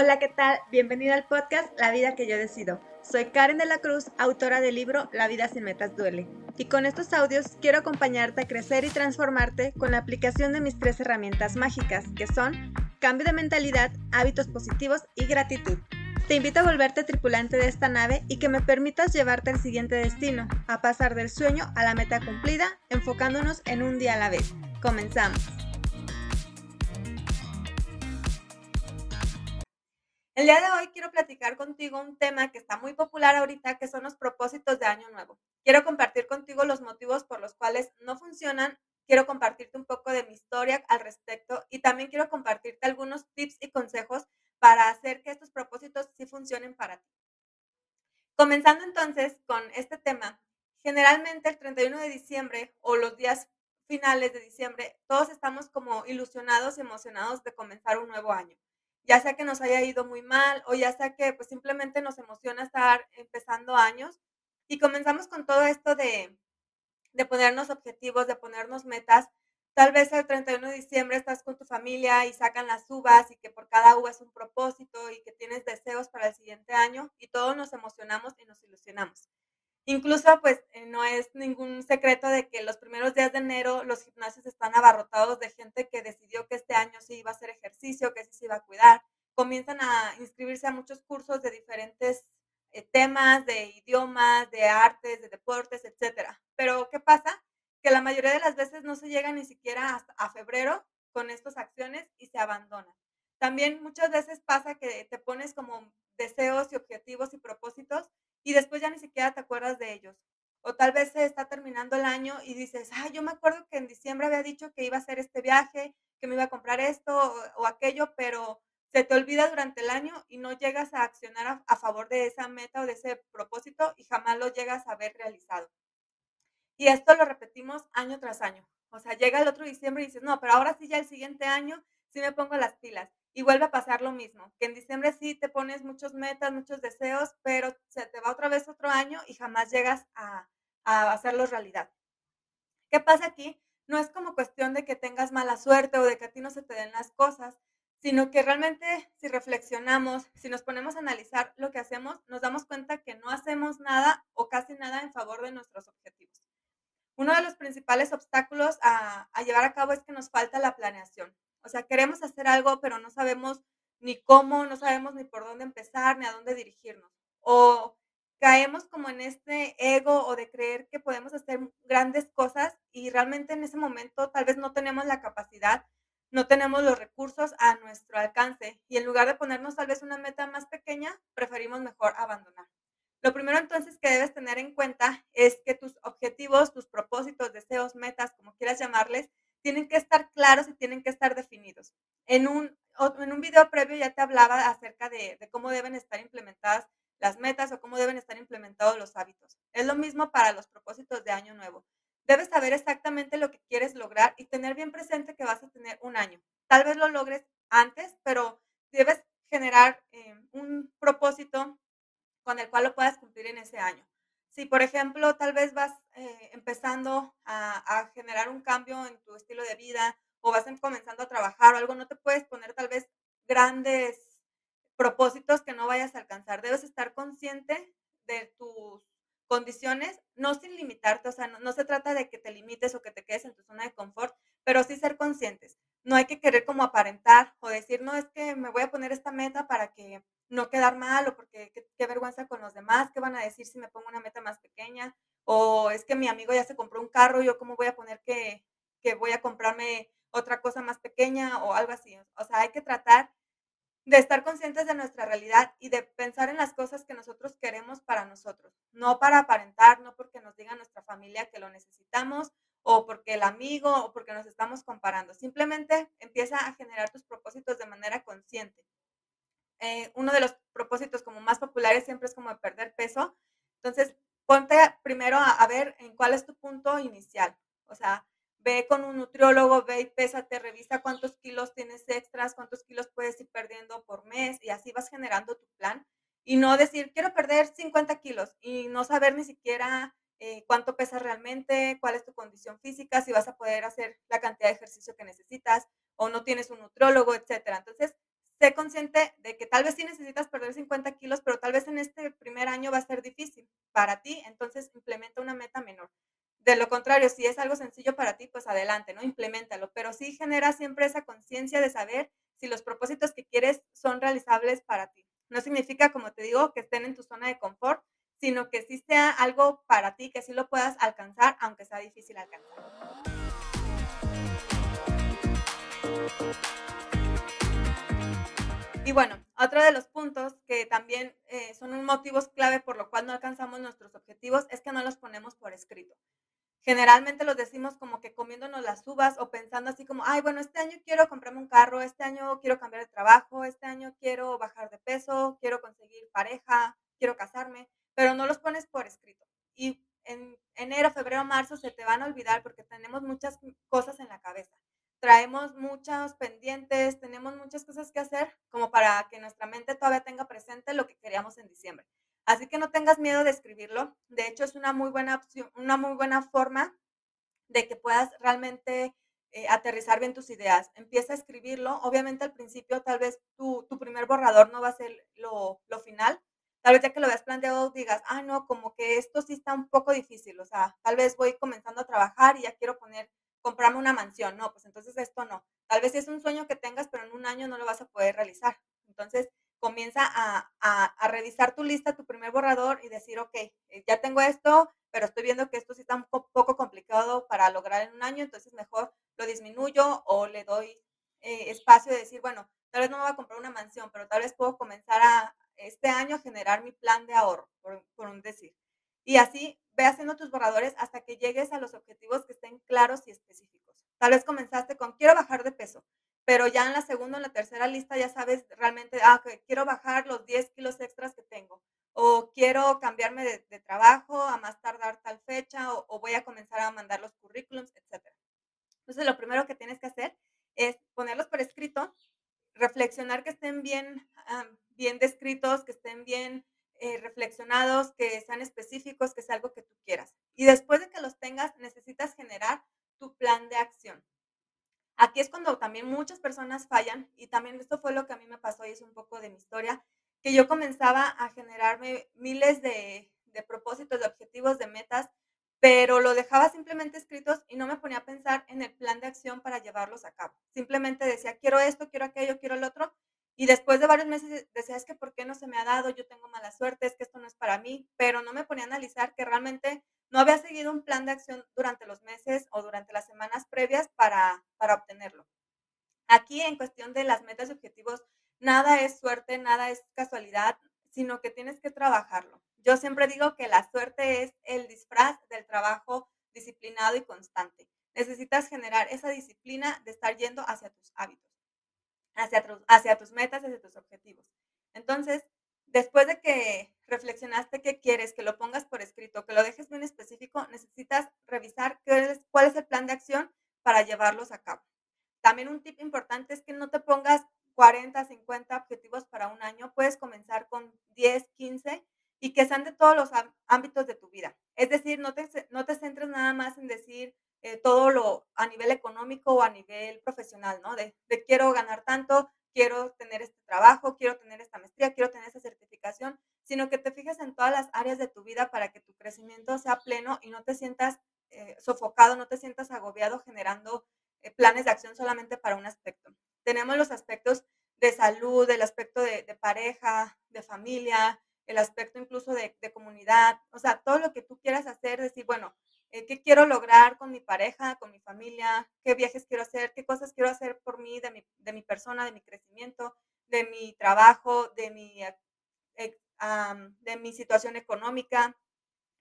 Hola, ¿qué tal? Bienvenido al podcast La vida que yo decido. Soy Karen de la Cruz, autora del libro La vida sin metas duele. Y con estos audios quiero acompañarte a crecer y transformarte con la aplicación de mis tres herramientas mágicas, que son cambio de mentalidad, hábitos positivos y gratitud. Te invito a volverte tripulante de esta nave y que me permitas llevarte al siguiente destino, a pasar del sueño a la meta cumplida, enfocándonos en un día a la vez. Comenzamos. El día de hoy quiero platicar contigo un tema que está muy popular ahorita, que son los propósitos de Año Nuevo. Quiero compartir contigo los motivos por los cuales no funcionan. Quiero compartirte un poco de mi historia al respecto y también quiero compartirte algunos tips y consejos para hacer que estos propósitos sí funcionen para ti. Comenzando entonces con este tema, generalmente el 31 de diciembre o los días finales de diciembre, todos estamos como ilusionados y emocionados de comenzar un nuevo año ya sea que nos haya ido muy mal o ya sea que pues simplemente nos emociona estar empezando años y comenzamos con todo esto de, de ponernos objetivos, de ponernos metas. Tal vez el 31 de diciembre estás con tu familia y sacan las uvas y que por cada uva es un propósito y que tienes deseos para el siguiente año y todos nos emocionamos y nos ilusionamos. Incluso, pues, eh, no es ningún secreto de que los primeros días de enero los gimnasios están abarrotados de gente que decidió que este año sí iba a hacer ejercicio, que sí se iba a cuidar. Comienzan a inscribirse a muchos cursos de diferentes eh, temas, de idiomas, de artes, de deportes, etcétera. Pero, ¿qué pasa? Que la mayoría de las veces no se llega ni siquiera hasta a febrero con estas acciones y se abandonan. También muchas veces pasa que te pones como deseos y objetivos y propósitos y después ya ni siquiera te acuerdas de ellos. O tal vez se está terminando el año y dices, ah, yo me acuerdo que en diciembre había dicho que iba a hacer este viaje, que me iba a comprar esto o, aquello, pero se te olvida durante el año y no llegas a accionar a, favor de esa meta o de ese propósito y jamás lo llegas a ver realizado. Y esto lo repetimos año tras año. O sea, llega el otro diciembre y dices, no, pero ahora sí ya el siguiente año sí me pongo las pilas. Y vuelve a pasar lo mismo, que en diciembre sí te pones muchos metas, muchos deseos, pero se te va otra vez otro año y jamás llegas a, a hacerlos realidad. ¿Qué pasa aquí? No es como cuestión de que tengas mala suerte o de que a ti no se te den las cosas, sino que realmente si reflexionamos, si nos ponemos a analizar lo que hacemos, nos damos cuenta que no hacemos nada o casi nada en favor de nuestros objetivos. Uno de los principales obstáculos a, a llevar a cabo es que nos falta la planeación. O sea, queremos hacer algo, pero no sabemos ni cómo, no sabemos ni por dónde empezar, ni a dónde dirigirnos. O caemos como en este ego o de creer que podemos hacer grandes cosas y realmente en ese momento tal vez no tenemos la capacidad, no tenemos los recursos a nuestro alcance y en lugar de ponernos tal vez una meta más pequeña, preferimos mejor abandonar. Lo primero entonces que debes tener en cuenta es que tus objetivos, tus propósitos, deseos, metas, como quieras llamarles, tienen que estar claros y tienen que estar definidos. En un, en un video previo ya te hablaba acerca de, cómo deben estar implementadas las metas o cómo deben estar implementados los hábitos. Es lo mismo para los propósitos de año nuevo. Debes saber exactamente lo que quieres lograr y tener bien presente que vas a tener un año. Tal vez lo logres antes, pero debes generar eh, un propósito con el cual lo puedas cumplir en ese año. Si, por ejemplo, tal vez vas empezando a, generar un cambio en tu estilo de vida o vas comenzando a trabajar o algo, no te puedes poner tal vez grandes propósitos que no vayas a alcanzar. Debes estar consciente de tus condiciones, no sin limitarte, o sea, no, no, se trata de que te limites o que te quedes en tu zona de confort, pero sí ser conscientes. No hay que querer como aparentar o decir, no, es que me voy a poner esta meta para que no quedar mal o porque qué, vergüenza con los demás, qué van a decir si me pongo una meta más pequeña, o es que mi amigo ya se compró un carro, yo cómo voy a poner que, que voy a comprarme otra cosa más pequeña o algo así. O sea, hay que tratar de estar conscientes de nuestra realidad y de pensar en las cosas que nosotros queremos para nosotros, no para aparentar, no porque nos diga nuestra familia que lo necesitamos o porque el amigo o porque nos estamos comparando. Simplemente empieza a generar tus propósitos de manera consciente. Eh, uno de los propósitos como más populares siempre es como perder peso. Entonces, ponte primero a, ver en cuál es tu punto inicial. O sea, ve con un nutriólogo, ve y pésate, revisa cuántos kilos tienes extras, cuántos kilos puedes ir perdiendo por mes y así vas generando tu plan. Y no decir, quiero perder 50 kilos y no saber ni siquiera eh, cuánto pesas realmente, cuál es tu condición física, si vas a poder hacer la cantidad de ejercicio que necesitas o no tienes un nutriólogo, etcétera. Entonces, sé consciente de que tal vez sí necesitas perder 50 kilos, pero tal vez en este primer año va a ser difícil para ti, entonces implementa una meta menor. De lo contrario, si es algo sencillo para ti, pues adelante, ¿no? Implementalo, pero sí genera siempre esa conciencia de saber si los propósitos que quieres son realizables para ti. No significa, como te digo, que estén en tu zona de confort, sino que sí sea algo para ti, que sí lo puedas alcanzar, aunque sea difícil alcanzar. Y bueno, otro de los puntos que también eh, son motivos clave por lo cual no alcanzamos nuestros objetivos es que no los ponemos por escrito. Generalmente los decimos como que comiéndonos las uvas o pensando así como, ay, bueno, este año quiero comprarme un carro, este año quiero cambiar de trabajo, este año quiero bajar de peso, quiero conseguir pareja, quiero casarme, pero no los pones por escrito. Y en enero, febrero, marzo se te van a olvidar porque tenemos muchas cosas en la cabeza. Traemos muchos pendientes, tenemos muchas cosas que hacer para que nuestra mente todavía tenga presente lo que queríamos en diciembre. Así que no tengas miedo de escribirlo. De hecho, es una muy buena opción, una muy buena forma de que puedas realmente eh, aterrizar bien tus ideas. Empieza a escribirlo. Obviamente al principio tal vez tu, tu primer borrador no va a ser lo, lo, final. Tal vez ya que lo veas planteado digas, ah, no, como que esto sí está un poco difícil. O sea, tal vez voy comenzando a trabajar y ya quiero poner, comprarme una mansión. No, pues entonces esto no. Tal vez es un sueño que tengas, pero en un año no lo vas a poder realizar. Entonces, comienza a, a, revisar tu lista, tu primer borrador y decir, ok, eh, ya tengo esto, pero estoy viendo que esto sí está un poco complicado para lograr en un año, entonces mejor lo disminuyo o le doy eh, espacio de decir, bueno, tal vez no me voy a comprar una mansión, pero tal vez puedo comenzar a este año a generar mi plan de ahorro, por, por un decir. Y así ve haciendo tus borradores hasta que llegues a los objetivos que estén claros y específicos. Tal vez comenzaste con quiero bajar de peso pero ya en la segunda o en la tercera lista ya sabes realmente, ah, quiero bajar los 10 kilos extras que tengo, o quiero cambiarme de, trabajo a más tardar tal fecha, o, voy a comenzar a mandar los currículums, etc. Entonces, lo primero que tienes que hacer es ponerlos por escrito, reflexionar que estén bien, ah, bien descritos, que estén bien eh, reflexionados, que sean específicos, que sea algo que tú quieras. Y después de que los tengas, necesitas generar tu plan de acción. Aquí es cuando también muchas personas fallan y también esto fue lo que a mí me pasó y es un poco de mi historia, que yo comenzaba a generarme miles de, propósitos, de objetivos, de metas, pero lo dejaba simplemente escritos y no me ponía a pensar en el plan de acción para llevarlos a cabo. Simplemente decía, quiero esto, quiero aquello, quiero el otro. Y después de varios meses decía, es que ¿por qué no se me ha dado? Yo tengo mala suerte, es que esto no es para mí, pero no me ponía a analizar que realmente no había seguido un plan de acción durante los meses o durante las semanas previas para, para obtenerlo. Aquí en cuestión de las metas y objetivos, nada es suerte, nada es casualidad, sino que tienes que trabajarlo. Yo siempre digo que la suerte es el disfraz del trabajo disciplinado y constante. Necesitas generar esa disciplina de estar yendo hacia tus hábitos, hacia, hacia tus metas, hacia tus objetivos. Entonces, después de que reflexionaste qué quieres, que lo pongas por escrito, que lo dejes bien específico, necesitas revisar qué es, cuál es el plan de acción para llevarlos a cabo. También un tip importante es que no te pongas 40, 50 objetivos para un año, puedes comenzar con 10, 15 y que sean de todos los ámbitos de tu vida. Es decir, no te, no te centres nada más en decir eh, todo lo a nivel económico o a nivel profesional, ¿no? De, de quiero ganar tanto, quiero tener este trabajo, quiero tener esta maestría, quiero tener esta certificación, sino que te fijes en todas las áreas de tu vida para que tu crecimiento sea pleno y no te sientas eh, sofocado, no te sientas agobiado generando eh, planes de acción solamente para un aspecto. Tenemos los aspectos de salud, el aspecto de, pareja, de familia, el aspecto incluso de, de, comunidad, o sea, todo lo que tú quieras hacer, decir, bueno, eh, qué quiero lograr con mi pareja, con mi familia, qué viajes quiero hacer, qué cosas quiero hacer por mí, de mi, de mi persona, de mi crecimiento, de mi trabajo, de mi, eh, de mi situación económica,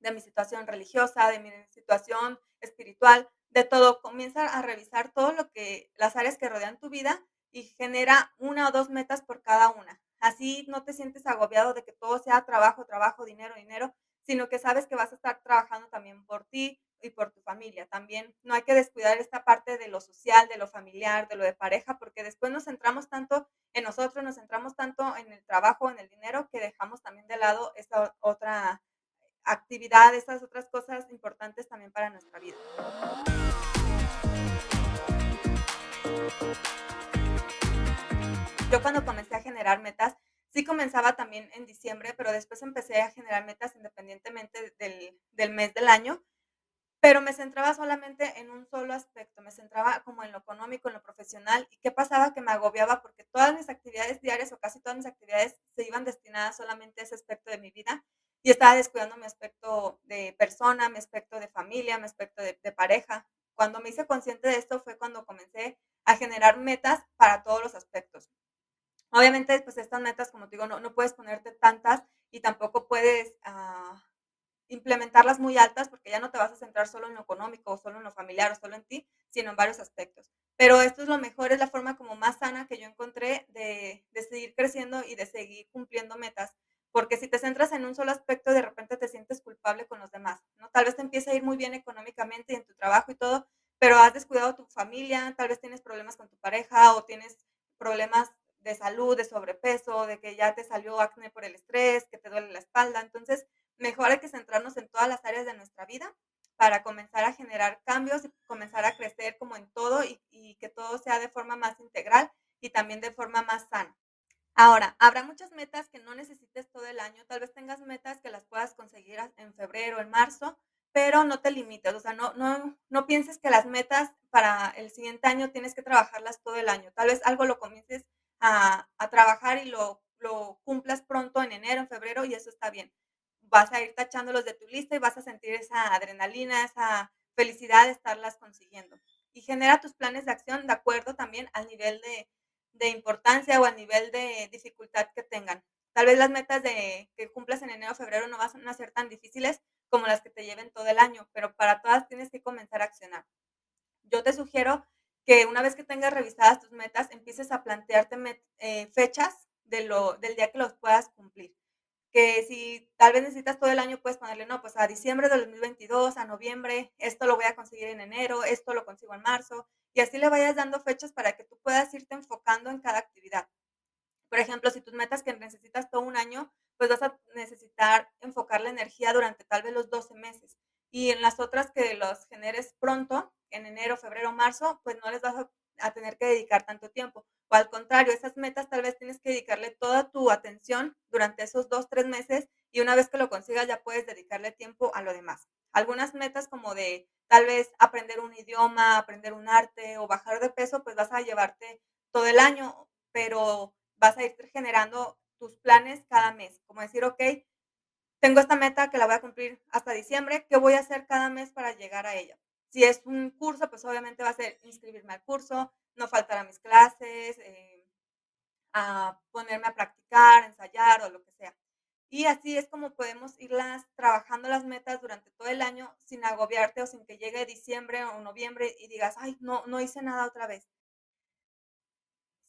de mi situación religiosa, de mi situación espiritual, de todo. Comienza a revisar todo lo que, las áreas que rodean tu vida y genera una o dos metas por cada una. Así no te sientes agobiado de que todo sea trabajo, trabajo, dinero, dinero, sino que sabes que vas a estar trabajando también por ti y por tu familia. También no hay que descuidar esta parte de lo social, de lo familiar, de lo de pareja, porque después nos centramos tanto en nosotros, nos centramos tanto en el trabajo, en el dinero, que dejamos también de lado esta otra actividad, estas otras cosas importantes también para nuestra vida. Yo cuando comencé a generar metas, sí comenzaba también en diciembre, pero después empecé a generar metas independientemente del, mes del año, pero me centraba solamente en un solo aspecto, me centraba como en lo económico, en lo profesional. ¿Y qué pasaba? Que me agobiaba porque todas mis actividades diarias o casi todas mis actividades se iban destinadas solamente a ese aspecto de mi vida y estaba descuidando mi aspecto de persona, mi aspecto de familia, mi aspecto de, de pareja. Cuando me hice consciente de esto fue cuando comencé a generar metas para todos los aspectos. Obviamente, pues estas metas, como te digo, no, no puedes ponerte tantas y tampoco puedes uh, implementarlas muy altas porque ya no te vas a centrar solo en lo económico o solo en lo familiar o solo en ti, sino en varios aspectos. Pero esto es lo mejor, es la forma como más sana que yo encontré de, de seguir creciendo y de seguir cumpliendo metas. Porque si te centras en un solo aspecto, de repente te sientes culpable con los demás, ¿no? Tal vez te empiece a ir muy bien económicamente y en tu trabajo y todo, pero has descuidado tu familia, tal vez tienes problemas con tu pareja o tienes problemas de salud, de sobrepeso, de que ya te salió acné por el estrés, que te duele la espalda. Entonces, mejor hay que centrarnos en todas las áreas de nuestra vida para comenzar a generar cambios y comenzar a crecer como en todo y, y, que todo sea de forma más integral y también de forma más sana. Ahora, habrá muchas metas que no necesites todo el año, tal vez tengas metas que las puedas conseguir en febrero, en marzo, pero no te limites, o sea, no, no, no pienses que las metas para el siguiente año tienes que trabajarlas todo el año, tal vez algo lo comiences a, trabajar y lo, lo cumplas pronto en enero, en febrero y eso está bien vas a ir tachándolos de tu lista y vas a sentir esa adrenalina, esa felicidad de estarlas consiguiendo. Y genera tus planes de acción de acuerdo también al nivel de, de importancia o al nivel de dificultad que tengan. Tal vez las metas de que cumplas en enero o febrero no van a ser tan difíciles como las que te lleven todo el año, pero para todas tienes que comenzar a accionar. Yo te sugiero que una vez que tengas revisadas tus metas, empieces a plantearte eh, fechas de del día que los puedas cumplir que si tal vez necesitas todo el año, puedes ponerle, no, pues a diciembre del 2022, a noviembre, esto lo voy a conseguir en enero, esto lo consigo en marzo, y así le vayas dando fechas para que tú puedas irte enfocando en cada actividad. Por ejemplo, si tus metas que necesitas todo un año, pues vas a necesitar enfocar la energía durante tal vez los 12 meses. Y en las otras que los generes pronto, en enero, febrero, marzo, pues no les vas a a tener que dedicar tanto tiempo. O al contrario, esas metas tal vez tienes que dedicarle toda tu atención durante esos dos, tres meses y una vez que lo consigas ya puedes dedicarle tiempo a lo demás. Algunas metas como de tal vez aprender un idioma, aprender un arte o bajar de peso, pues vas a llevarte todo el año, pero vas a ir generando tus planes cada mes. Como decir, ok, tengo esta meta que la voy a cumplir hasta diciembre, ¿qué voy a hacer cada mes para llegar a ella? Si es un curso, pues obviamente va a ser inscribirme al curso, no faltar a mis clases, eh, a ponerme a practicar, ensayar o lo que sea. Y así es como podemos irlas trabajando las metas durante todo el año sin agobiarte o sin que llegue diciembre o noviembre y digas, ay, no, no hice nada otra vez.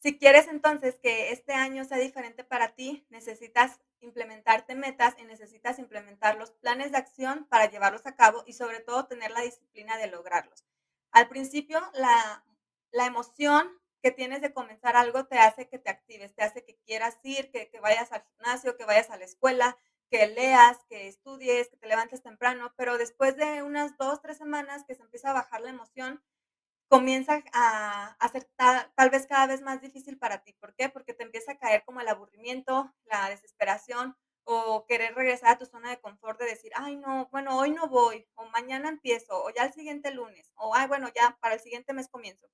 Si quieres entonces que este año sea diferente para ti, necesitas implementarte metas y necesitas implementar los planes de acción para llevarlos a cabo y sobre todo tener la disciplina de lograrlos. Al principio, la, la emoción que tienes de comenzar algo te hace que te actives, te hace que quieras ir, que, vayas al gimnasio, que vayas a la escuela, que leas, que estudies, que te levantes temprano, pero después de unas dos, tres semanas que se empieza a bajar la emoción, comienza a, a ser tal, tal, vez cada vez más difícil para ti. ¿Por qué? Porque te empieza a caer como el aburrimiento, la desesperación o querer regresar a tu zona de confort de decir, ay, no, bueno, hoy no voy, o mañana empiezo, o ya el siguiente lunes, o ay, bueno, ya para el siguiente mes comienzo.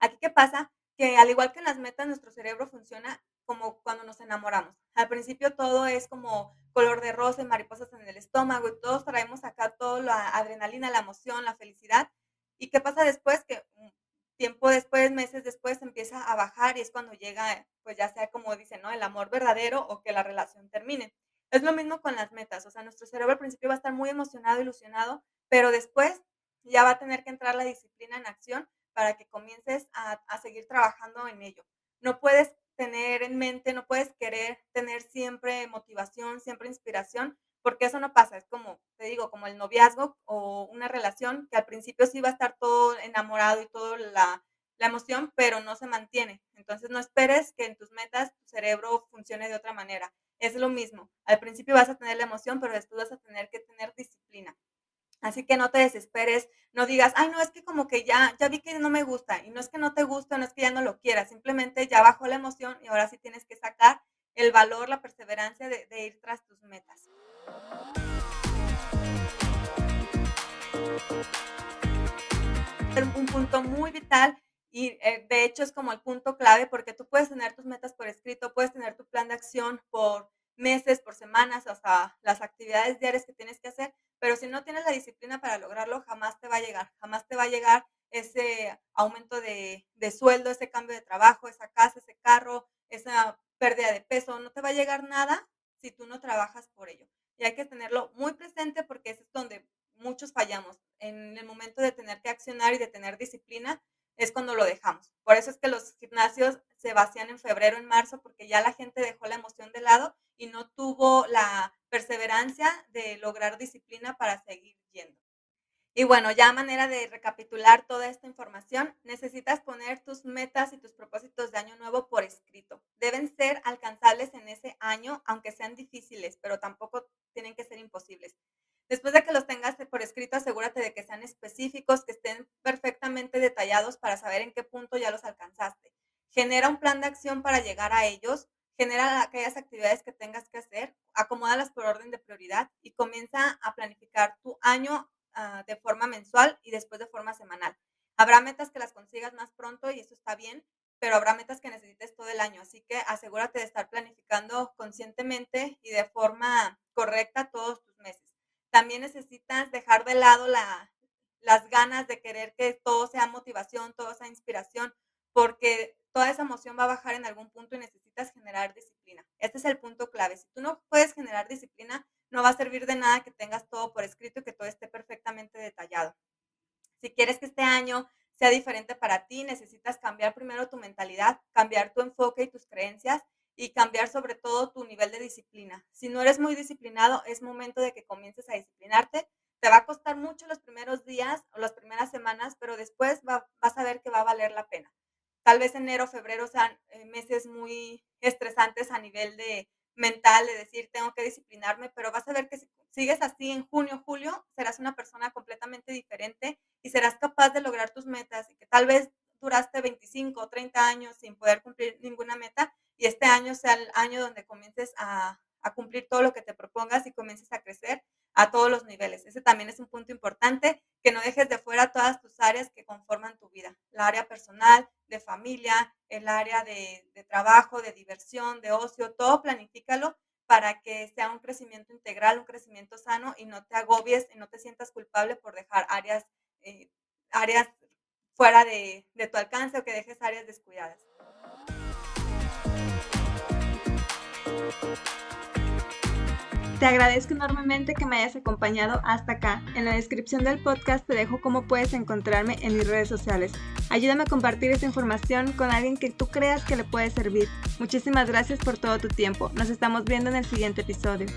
Aquí, ¿qué pasa? Que al igual que en las metas, nuestro cerebro funciona como cuando nos enamoramos. Al principio todo es como color de rosa y mariposas en el estómago y todos traemos acá toda la adrenalina, la emoción, la felicidad ¿Y qué pasa después? Que tiempo después, meses después, empieza a bajar y es cuando llega, pues ya sea como dicen, ¿no? El amor verdadero o que la relación termine. Es lo mismo con las metas, o sea, nuestro cerebro al principio va a estar muy emocionado, ilusionado, pero después ya va a tener que entrar la disciplina en acción para que comiences a, a seguir trabajando en ello. No puedes tener en mente, no puedes querer tener siempre motivación, siempre inspiración, porque eso no pasa, es como, te digo, como el noviazgo o una relación que al principio sí va a estar todo enamorado y toda la, la emoción, pero no se mantiene. Entonces no esperes que en tus metas tu cerebro funcione de otra manera. Es lo mismo. Al principio vas a tener la emoción, pero después vas a tener que tener disciplina. Así que no te desesperes, no digas, ay, no, es que como que ya, ya vi que no me gusta, y no es que no te gusta, no es que ya no lo quieras, simplemente ya bajó la emoción y ahora sí tienes que sacar el valor, la perseverancia de, ir tras tus metas. Un punto muy vital y eh, de hecho es como el punto clave porque tú puedes tener tus metas por escrito, puedes tener tu plan de acción por meses, por semanas, hasta las actividades diarias que tienes que hacer, pero si no tienes la disciplina para lograrlo, jamás te va a llegar, jamás te va a llegar ese aumento de sueldo, ese cambio de trabajo, esa casa, ese carro, esa pérdida de peso, no te va a llegar nada si tú no trabajas por ello. Y hay que tenerlo muy presente porque es donde muchos fallamos. En el momento de tener que accionar y de tener disciplina, es cuando lo dejamos. Por eso es que los gimnasios se vacían en febrero, en marzo, porque ya la gente dejó la emoción de lado y no tuvo la perseverancia de lograr disciplina para seguir yendo. Y bueno, ya manera de recapitular toda esta información, necesitas poner tus metas y tus propósitos de año nuevo por escrito. Deben ser alcanzables en ese año, aunque sean difíciles, pero tampoco tienen que ser imposibles. Después de que los tengas por escrito, asegúrate de que sean específicos, que estén perfectamente detallados para saber en qué punto ya los alcanzaste. Genera un plan de acción para llegar a ellos, genera aquellas actividades que tengas que hacer, acomódalas por orden de prioridad y comienza a planificar tu año uh, de forma mensual y después de forma semanal. Habrá metas que las consigas más pronto y eso está bien, pero habrá metas que necesites todo el año, así que asegúrate de estar planificando conscientemente y de forma correcta todos tus meses también necesitas dejar de lado la, las ganas de querer que todo sea motivación, todo sea inspiración, porque toda esa emoción va a bajar en algún punto y necesitas generar disciplina. Este es el punto clave. Si tú no puedes generar disciplina, no va a servir de nada que tengas todo por escrito y que todo esté perfectamente detallado. Si quieres que este año sea diferente para ti, necesitas cambiar primero tu mentalidad, cambiar tu enfoque y tus creencias y cambiar sobre todo tu nivel de disciplina. Si no eres muy disciplinado, es momento de que comiences a disciplinarte. Te va a costar mucho los primeros días o las primeras semanas, pero después vas a ver que va a valer la pena. Tal vez enero, febrero sean eh, meses muy estresantes a nivel de mental, de decir, tengo que disciplinarme, pero vas a ver que si sigues así en junio, julio, serás una persona completamente diferente y serás capaz de lograr tus metas y que tal vez duraste 25 o 30 años sin poder cumplir ninguna meta y este año sea el año donde comiences a, a cumplir todo lo que te propongas y comiences a crecer a todos los niveles. Ese también es un punto importante, que no dejes de fuera todas tus áreas que conforman tu vida. La área personal, de familia, el área de, trabajo, de diversión, de ocio, todo planifícalo para que sea un crecimiento integral, un crecimiento sano y no te agobies y no te sientas culpable por dejar áreas, eh, áreas fuera de tu alcance o que dejes áreas descuidadas. Te agradezco enormemente que me hayas acompañado hasta acá. En la descripción del podcast te dejo cómo puedes encontrarme en mis redes sociales. Ayúdame a compartir esta información con alguien que tú creas que le puede servir. Muchísimas gracias por todo tu tiempo. Nos estamos viendo en el siguiente episodio.